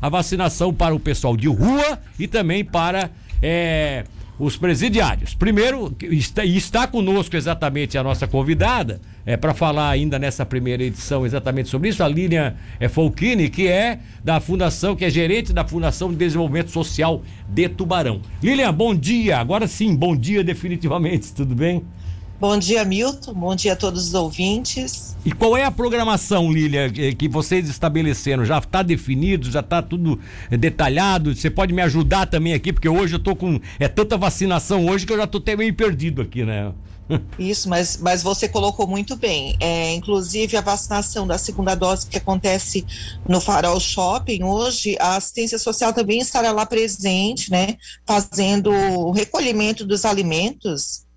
a vacinação para o pessoal de rua e também para é, os presidiários. Primeiro, está, está conosco exatamente a nossa convidada, é, para falar ainda nessa primeira edição exatamente sobre isso, a Lilian é, Folchini, que é da Fundação, que é gerente da Fundação de Desenvolvimento Social de Tubarão. Lilian, bom dia. Agora sim, bom dia definitivamente, tudo bem? Bom dia, Milton. Bom dia a todos os ouvintes. E qual é a programação, Lília, que vocês estabeleceram? Já está definido, já está tudo detalhado? Você pode me ajudar também aqui, porque hoje eu estou com. É tanta vacinação hoje que eu já estou até meio perdido aqui, né? Isso, mas, mas você colocou muito bem. É, inclusive, a vacinação da segunda dose que acontece no Farol Shopping hoje, a assistência social também estará lá presente, né? Fazendo o recolhimento dos alimentos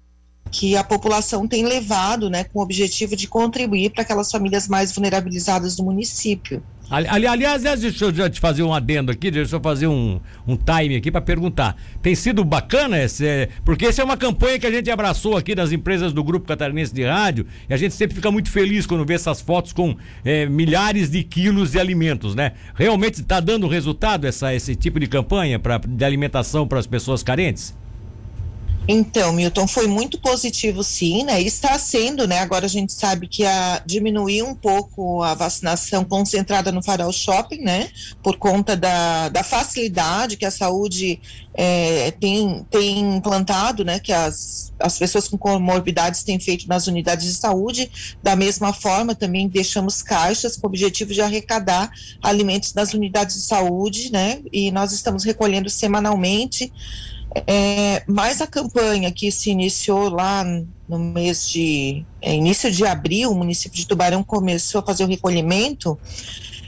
que a população tem levado, né, com o objetivo de contribuir para aquelas famílias mais vulnerabilizadas do município. Ali, aliás, deixa eu já te fazer um adendo aqui, deixa eu fazer um, um time aqui para perguntar. Tem sido bacana esse, porque essa é uma campanha que a gente abraçou aqui das empresas do Grupo Catarinense de Rádio e a gente sempre fica muito feliz quando vê essas fotos com é, milhares de quilos de alimentos, né? Realmente está dando resultado essa, esse tipo de campanha pra, de alimentação para as pessoas carentes? Então, Milton, foi muito positivo sim, né? está sendo, né? Agora a gente sabe que a, diminuiu um pouco a vacinação concentrada no Farol Shopping, né? Por conta da, da facilidade que a saúde é, tem, tem implantado, né? Que as, as pessoas com comorbidades têm feito nas unidades de saúde. Da mesma forma, também deixamos caixas com o objetivo de arrecadar alimentos nas unidades de saúde, né? E nós estamos recolhendo semanalmente. É, mas a campanha que se iniciou lá no mês de é, início de abril, o município de Tubarão começou a fazer o recolhimento,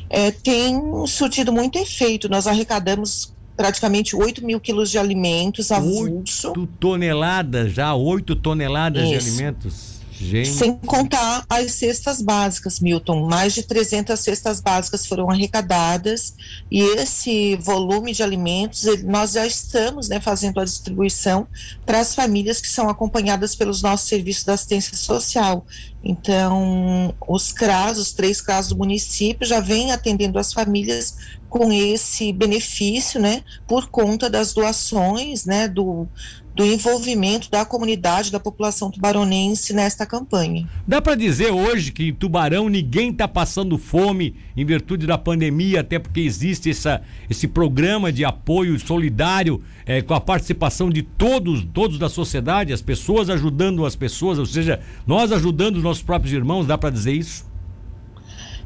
é, tem surtido muito efeito. Nós arrecadamos praticamente 8 mil quilos de alimentos avulso. 8 toneladas já, 8 toneladas Isso. de alimentos. Gente. Sem contar as cestas básicas, Milton. Mais de 300 cestas básicas foram arrecadadas e esse volume de alimentos, nós já estamos né, fazendo a distribuição para as famílias que são acompanhadas pelos nossos serviços de assistência social. Então, os CRAS, os três CRAS do município, já vêm atendendo as famílias com esse benefício, né, por conta das doações, né, do, do envolvimento da comunidade, da população tubaronense nesta campanha. Dá para dizer hoje que em Tubarão ninguém está passando fome em virtude da pandemia, até porque existe essa, esse programa de apoio solidário é, com a participação de todos, todos da sociedade, as pessoas ajudando as pessoas, ou seja, nós ajudando os nossos próprios irmãos, dá para dizer isso?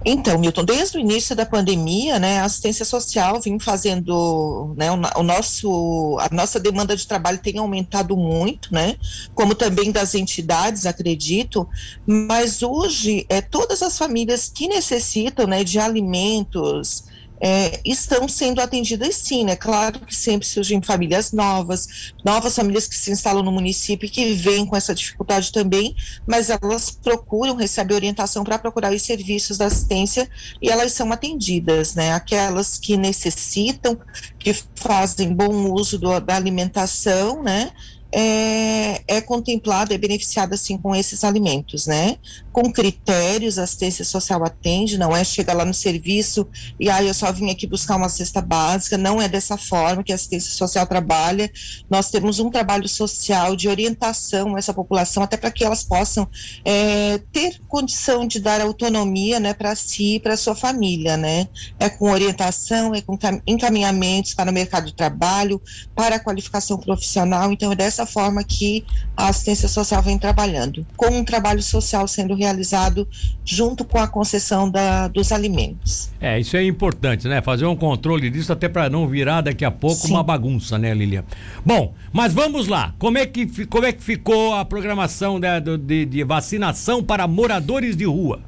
Então, Milton, desde o início da pandemia, né, a assistência social vem fazendo, né, o, nosso, a nossa demanda de trabalho tem aumentado muito, né, como também das entidades, acredito, mas hoje, é, todas as famílias que necessitam, né, de alimentos, é, estão sendo atendidas sim, né? Claro que sempre surgem famílias novas, novas famílias que se instalam no município e que vêm com essa dificuldade também, mas elas procuram receber orientação para procurar os serviços da assistência e elas são atendidas, né? Aquelas que necessitam, que fazem bom uso do, da alimentação, né? É, é contemplada, é beneficiada assim com esses alimentos, né? Com critérios, a assistência social atende, não é chegar lá no serviço e aí ah, eu só vim aqui buscar uma cesta básica, não é dessa forma que a assistência social trabalha. Nós temos um trabalho social de orientação a essa população, até para que elas possam é, ter condição de dar autonomia, né, para si e para sua família, né? É com orientação, é com encaminhamentos para o mercado de trabalho, para a qualificação profissional, então é dessa forma que a assistência social vem trabalhando, com um trabalho social sendo realizado junto com a concessão da, dos alimentos. É, isso é importante, né? Fazer um controle disso até para não virar daqui a pouco Sim. uma bagunça, né, Lilian? Bom, mas vamos lá. Como é que, como é que ficou a programação de, de, de vacinação para moradores de rua?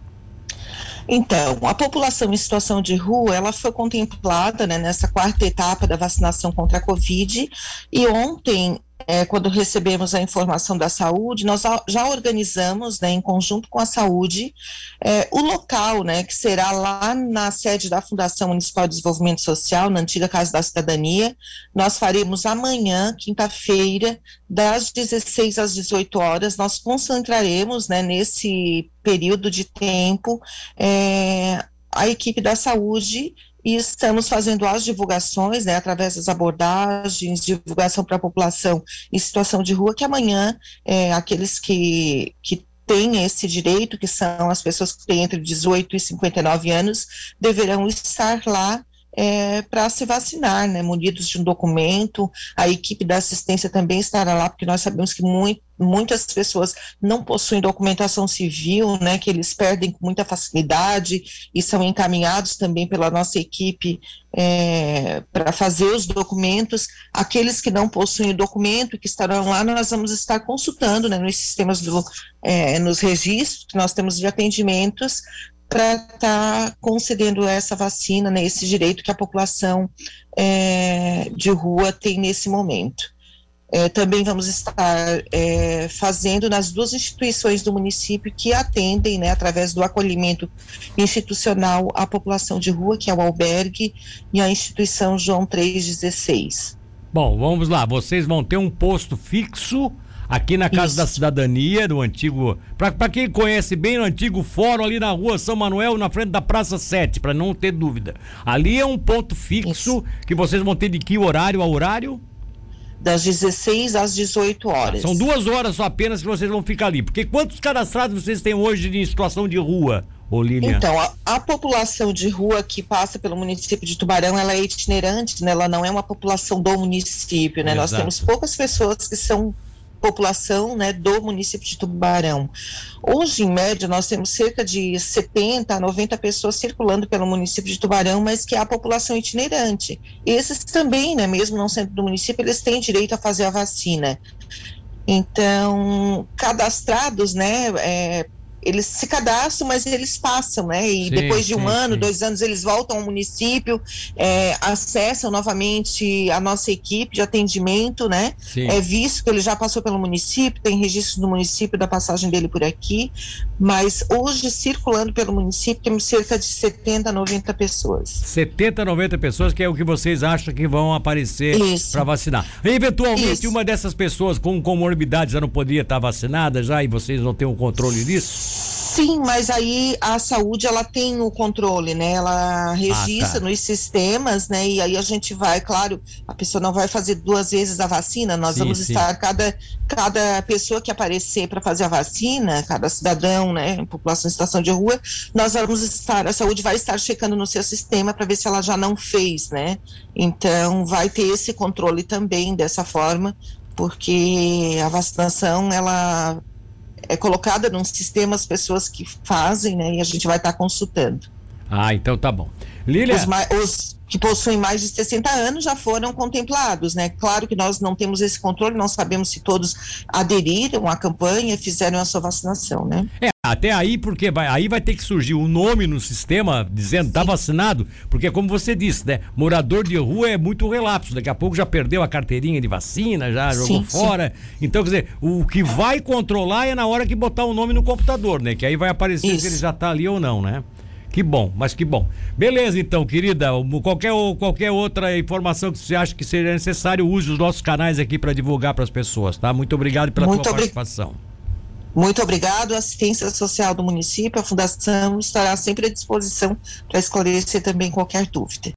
Então, a população em situação de rua, ela foi contemplada né, nessa quarta etapa da vacinação contra a Covid e ontem é, quando recebemos a informação da saúde, nós já organizamos, né, em conjunto com a saúde, é, o local, né, que será lá na sede da Fundação Municipal de Desenvolvimento Social, na antiga Casa da Cidadania. Nós faremos amanhã, quinta-feira, das 16 às 18 horas. Nós concentraremos, né, nesse período de tempo, é, a equipe da saúde e estamos fazendo as divulgações, né, através das abordagens, divulgação para a população em situação de rua, que amanhã é, aqueles que, que têm esse direito, que são as pessoas que têm entre 18 e 59 anos, deverão estar lá é, para se vacinar, né, munidos de um documento. A equipe da assistência também estará lá, porque nós sabemos que muito, muitas pessoas não possuem documentação civil, né, que eles perdem com muita facilidade e são encaminhados também pela nossa equipe é, para fazer os documentos. Aqueles que não possuem o documento, que estarão lá, nós vamos estar consultando, né, nos sistemas do, é, nos registros que nós temos de atendimentos, para estar tá concedendo essa vacina, né, esse direito que a população é, de rua tem nesse momento. É, também vamos estar é, fazendo nas duas instituições do município que atendem, né, através do acolhimento institucional, a população de rua, que é o albergue, e a instituição João 316. Bom, vamos lá. Vocês vão ter um posto fixo aqui na Casa Isso. da Cidadania, do antigo. Para quem conhece bem o antigo fórum ali na rua São Manuel, na frente da Praça 7, para não ter dúvida. Ali é um ponto fixo Isso. que vocês vão ter de que horário a horário? Das 16 às 18 horas. São duas horas só apenas que vocês vão ficar ali. Porque quantos cadastrados vocês têm hoje em situação de rua? Olívia. Então, a, a, população de rua que passa pelo município de Tubarão, ela é itinerante, né? Ela não é uma população do município, né? Exato. Nós temos poucas pessoas que são população né, do município de Tubarão. Hoje, em média, nós temos cerca de 70 a 90 pessoas circulando pelo município de Tubarão, mas que é a população itinerante. Esses também, né, mesmo não sendo do município, eles têm direito a fazer a vacina. Então, cadastrados, né, é, eles se cadastram, mas eles passam, né? E sim, depois de um sim, ano, sim. dois anos, eles voltam ao município, é, acessam novamente a nossa equipe de atendimento, né? É visto que ele já passou pelo município, tem registro do município da passagem dele por aqui, mas hoje, circulando pelo município, temos cerca de 70, 90 pessoas. 70, 90 pessoas, que é o que vocês acham que vão aparecer para vacinar. Eventualmente, Isso. uma dessas pessoas com comorbidades já não poderia estar vacinada já e vocês não têm um controle disso? Sim, mas aí a saúde ela tem o controle, né? Ela registra ah, tá. nos sistemas, né? E aí a gente vai, claro, a pessoa não vai fazer duas vezes a vacina, nós sim, vamos sim. estar cada cada pessoa que aparecer para fazer a vacina, cada cidadão, né, população em situação de rua, nós vamos estar, a saúde vai estar checando no seu sistema para ver se ela já não fez, né? Então vai ter esse controle também dessa forma, porque a vacinação ela é colocada num sistema as pessoas que fazem, né? E a gente vai estar tá consultando. Ah, então tá bom. Lília. Os, os, que possuem mais de 60 anos já foram contemplados, né? Claro que nós não temos esse controle, não sabemos se todos aderiram à campanha e fizeram a sua vacinação, né? É, até aí, porque vai, aí vai ter que surgir o um nome no sistema dizendo tá vacinado, porque como você disse, né? Morador de rua é muito relapso, daqui a pouco já perdeu a carteirinha de vacina, já jogou sim, fora. Sim. Então, quer dizer, o que vai controlar é na hora que botar o nome no computador, né? Que aí vai aparecer Isso. se ele já tá ali ou não, né? Que bom, mas que bom. Beleza, então, querida. Qualquer, qualquer outra informação que você acha que seja necessário, use os nossos canais aqui para divulgar para as pessoas, tá? Muito obrigado pela Muito tua obri... participação. Muito obrigado. A assistência social do município, a Fundação estará sempre à disposição para esclarecer também qualquer dúvida.